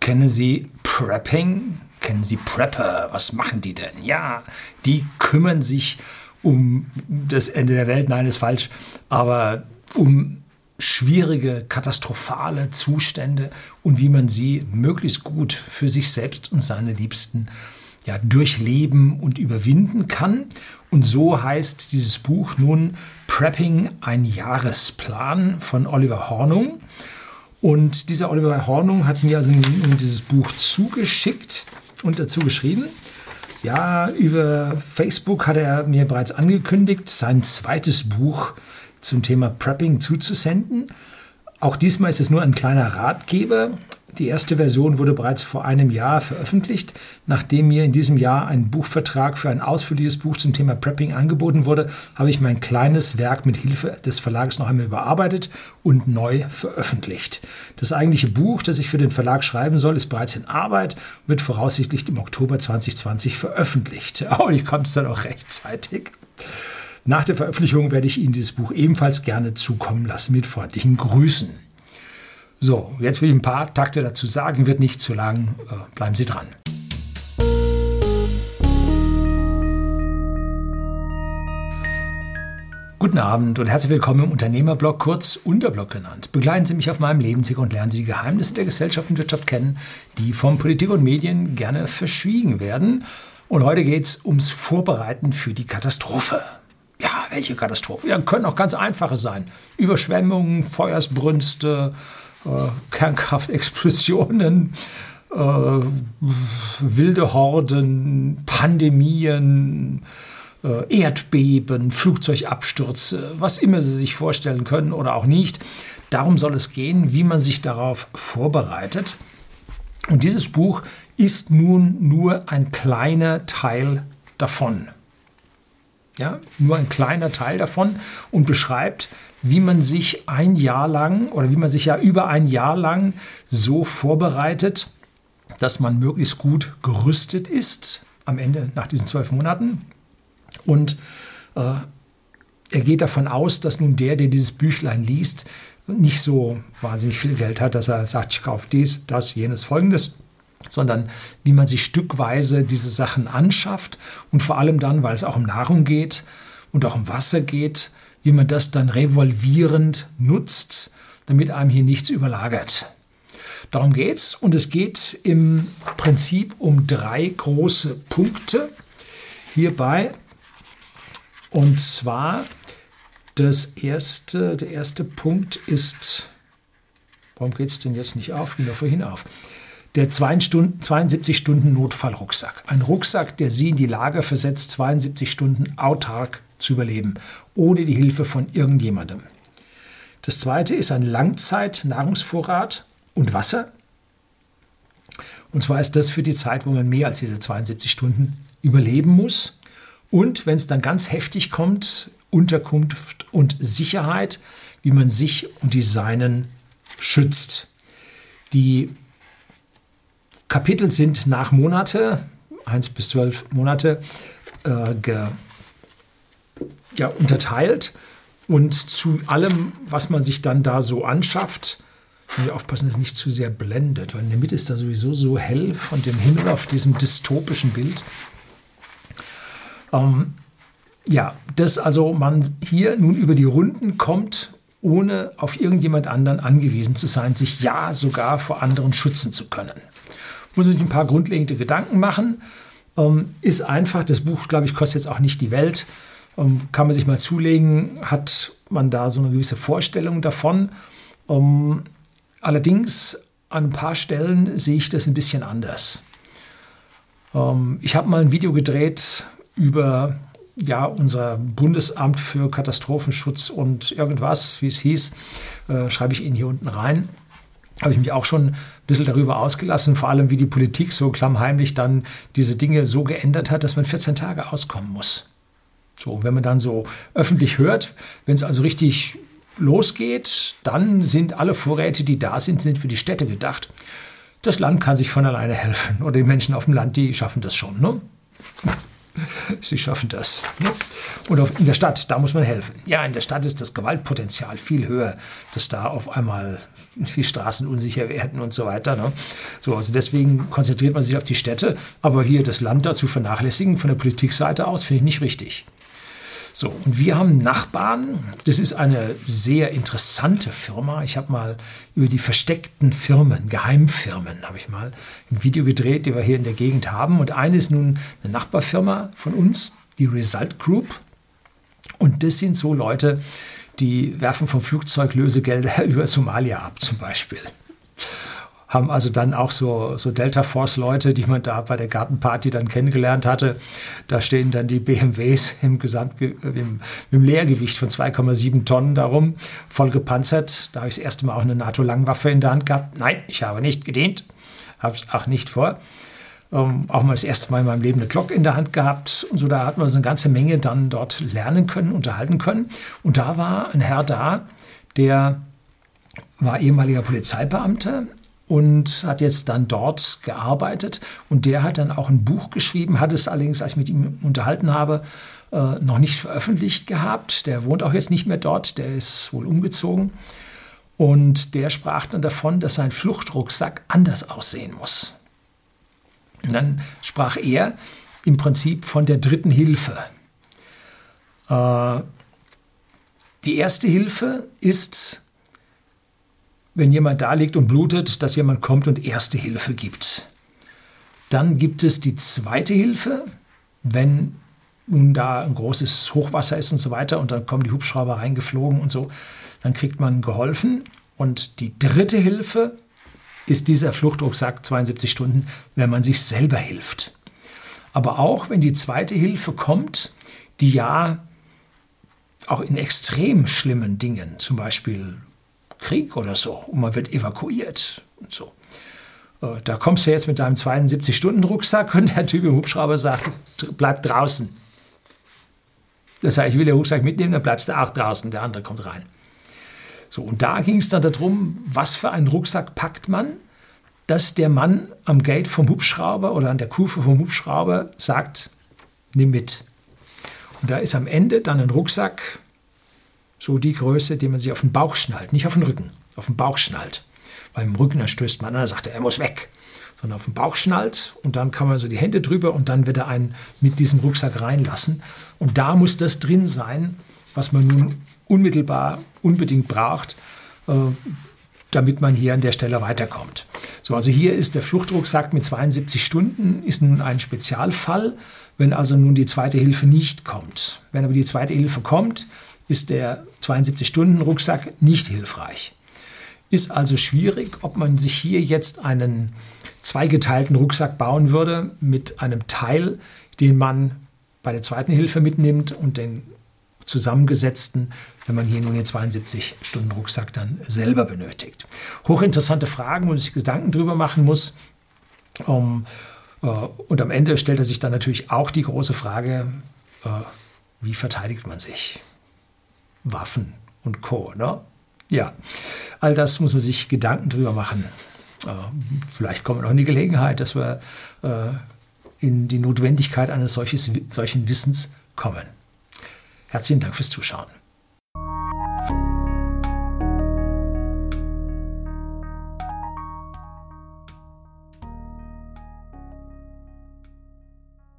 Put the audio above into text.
Kennen Sie Prepping? Kennen Sie Prepper? Was machen die denn? Ja, die kümmern sich um das Ende der Welt. Nein, ist falsch. Aber um schwierige, katastrophale Zustände und wie man sie möglichst gut für sich selbst und seine Liebsten ja, durchleben und überwinden kann. Und so heißt dieses Buch nun Prepping, ein Jahresplan von Oliver Hornung. Und dieser Oliver Hornung hat mir also dieses Buch zugeschickt und dazu geschrieben. Ja, über Facebook hat er mir bereits angekündigt, sein zweites Buch zum Thema Prepping zuzusenden. Auch diesmal ist es nur ein kleiner Ratgeber. Die erste Version wurde bereits vor einem Jahr veröffentlicht. Nachdem mir in diesem Jahr ein Buchvertrag für ein ausführliches Buch zum Thema Prepping angeboten wurde, habe ich mein kleines Werk mit Hilfe des Verlags noch einmal überarbeitet und neu veröffentlicht. Das eigentliche Buch, das ich für den Verlag schreiben soll, ist bereits in Arbeit und wird voraussichtlich im Oktober 2020 veröffentlicht. Oh, ich komme es dann auch rechtzeitig. Nach der Veröffentlichung werde ich Ihnen dieses Buch ebenfalls gerne zukommen lassen mit freundlichen Grüßen. So, jetzt will ich ein paar Takte dazu sagen, wird nicht zu lang. Äh, bleiben Sie dran. Guten Abend und herzlich willkommen im Unternehmerblog, kurz Unterblog genannt. Begleiten Sie mich auf meinem Lebensweg und lernen Sie die Geheimnisse der Gesellschaft und Wirtschaft kennen, die von Politik und Medien gerne verschwiegen werden. Und heute geht es ums Vorbereiten für die Katastrophe. Welche Katastrophe? Ja, können auch ganz einfache sein. Überschwemmungen, Feuersbrünste, äh, Kernkraftexplosionen, äh, wilde Horden, Pandemien, äh, Erdbeben, Flugzeugabstürze, was immer Sie sich vorstellen können oder auch nicht. Darum soll es gehen, wie man sich darauf vorbereitet. Und dieses Buch ist nun nur ein kleiner Teil davon. Ja, nur ein kleiner Teil davon und beschreibt, wie man sich ein Jahr lang oder wie man sich ja über ein Jahr lang so vorbereitet, dass man möglichst gut gerüstet ist am Ende nach diesen zwölf Monaten. Und äh, er geht davon aus, dass nun der, der dieses Büchlein liest, nicht so wahnsinnig viel Geld hat, dass er sagt, ich kaufe dies, das, jenes, folgendes, sondern wie man sich stückweise diese Sachen anschafft und vor allem dann, weil es auch um Nahrung geht und auch um Wasser geht, wie man das dann revolvierend nutzt, damit einem hier nichts überlagert. Darum geht's und es geht im Prinzip um drei große Punkte hierbei. Und zwar das erste, der erste Punkt ist, warum geht es denn jetzt nicht auf? Ging doch vorhin auf. Der 72 Stunden Notfallrucksack. Ein Rucksack, der Sie in die Lage versetzt, 72 Stunden autark zu überleben, ohne die Hilfe von irgendjemandem. Das zweite ist ein Langzeit-Nahrungsvorrat und Wasser. Und zwar ist das für die Zeit, wo man mehr als diese 72 Stunden überleben muss. Und wenn es dann ganz heftig kommt, Unterkunft und Sicherheit, wie man sich und die Seinen schützt. Die Kapitel sind nach Monate, 1 bis 12 Monate, äh, ge, ja, unterteilt. Und zu allem, was man sich dann da so anschafft, muss aufpassen, dass es nicht zu sehr blendet, weil in der Mitte ist da sowieso so hell von dem Himmel auf diesem dystopischen Bild. Ähm, ja, dass also man hier nun über die Runden kommt, ohne auf irgendjemand anderen angewiesen zu sein, sich ja sogar vor anderen schützen zu können. Muss man sich ein paar grundlegende Gedanken machen. Ähm, ist einfach, das Buch, glaube ich, kostet jetzt auch nicht die Welt. Ähm, kann man sich mal zulegen, hat man da so eine gewisse Vorstellung davon. Ähm, allerdings an ein paar Stellen sehe ich das ein bisschen anders. Ähm, ich habe mal ein Video gedreht über ja, unser Bundesamt für Katastrophenschutz und irgendwas, wie es hieß, äh, schreibe ich Ihnen hier unten rein. Habe ich mich auch schon ein bisschen darüber ausgelassen, vor allem wie die Politik so klammheimlich dann diese Dinge so geändert hat, dass man 14 Tage auskommen muss. So, wenn man dann so öffentlich hört, wenn es also richtig losgeht, dann sind alle Vorräte, die da sind, sind für die Städte gedacht. Das Land kann sich von alleine helfen oder die Menschen auf dem Land, die schaffen das schon. Ne? Sie schaffen das. Und in der Stadt, da muss man helfen. Ja, in der Stadt ist das Gewaltpotenzial viel höher, dass da auf einmal die Straßen unsicher werden und so weiter. Ne? So, also deswegen konzentriert man sich auf die Städte. Aber hier das Land dazu vernachlässigen von der Politikseite aus, finde ich nicht richtig. So, und wir haben Nachbarn. Das ist eine sehr interessante Firma. Ich habe mal über die versteckten Firmen, Geheimfirmen, habe ich mal ein Video gedreht, die wir hier in der Gegend haben. Und eine ist nun eine Nachbarfirma von uns, die Result Group. Und das sind so Leute, die werfen vom Flugzeug Lösegelder über Somalia ab, zum Beispiel haben also dann auch so, so Delta Force-Leute, die man da bei der Gartenparty dann kennengelernt hatte. Da stehen dann die BMWs im, Gesamt, im, im Leergewicht von 2,7 Tonnen darum, voll gepanzert. Da habe ich das erste Mal auch eine NATO-Langwaffe in der Hand gehabt. Nein, ich habe nicht gedient, habe es auch nicht vor. Ähm, auch mal das erste Mal in meinem Leben eine Glock in der Hand gehabt. Und so, da hat man so eine ganze Menge dann dort lernen können, unterhalten können. Und da war ein Herr da, der war ehemaliger Polizeibeamter, und hat jetzt dann dort gearbeitet. Und der hat dann auch ein Buch geschrieben, hat es allerdings, als ich mit ihm unterhalten habe, äh, noch nicht veröffentlicht gehabt. Der wohnt auch jetzt nicht mehr dort, der ist wohl umgezogen. Und der sprach dann davon, dass sein Fluchtrucksack anders aussehen muss. Und dann sprach er im Prinzip von der dritten Hilfe. Äh, die erste Hilfe ist wenn jemand da liegt und blutet, dass jemand kommt und erste Hilfe gibt. Dann gibt es die zweite Hilfe, wenn nun da ein großes Hochwasser ist und so weiter und dann kommen die Hubschrauber reingeflogen und so, dann kriegt man geholfen. Und die dritte Hilfe ist dieser Fluchtrucksack 72 Stunden, wenn man sich selber hilft. Aber auch wenn die zweite Hilfe kommt, die ja auch in extrem schlimmen Dingen, zum Beispiel Krieg oder so und man wird evakuiert und so. Äh, da kommst du jetzt mit deinem 72-Stunden-Rucksack und der Typ im Hubschrauber sagt, bleib draußen. Das heißt, ich will den Rucksack mitnehmen, dann bleibst du auch draußen, der andere kommt rein. So, und da ging es dann darum, was für einen Rucksack packt man, dass der Mann am Gate vom Hubschrauber oder an der Kufe vom Hubschrauber sagt, nimm mit. Und da ist am Ende dann ein Rucksack so die Größe, die man sich auf den Bauch schnallt, nicht auf den Rücken, auf den Bauch schnallt. Weil im Rücken, da stößt man an, da sagt er, er muss weg. Sondern auf den Bauch schnallt und dann kann man so die Hände drüber und dann wird er einen mit diesem Rucksack reinlassen. Und da muss das drin sein, was man nun unmittelbar unbedingt braucht, äh, damit man hier an der Stelle weiterkommt. So, also hier ist der Fluchtrucksack mit 72 Stunden, ist nun ein Spezialfall, wenn also nun die zweite Hilfe nicht kommt. Wenn aber die zweite Hilfe kommt, ist der 72-Stunden-Rucksack nicht hilfreich. Ist also schwierig, ob man sich hier jetzt einen zweigeteilten Rucksack bauen würde mit einem Teil, den man bei der zweiten Hilfe mitnimmt und den zusammengesetzten, wenn man hier nun den 72-Stunden-Rucksack dann selber benötigt. Hochinteressante Fragen, wo man sich Gedanken drüber machen muss. Um, äh, und am Ende stellt er sich dann natürlich auch die große Frage, äh, wie verteidigt man sich? Waffen und Co. Ne? Ja, all das muss man sich Gedanken drüber machen. Äh, vielleicht kommen wir noch in die Gelegenheit, dass wir äh, in die Notwendigkeit eines solches, solchen Wissens kommen. Herzlichen Dank fürs Zuschauen.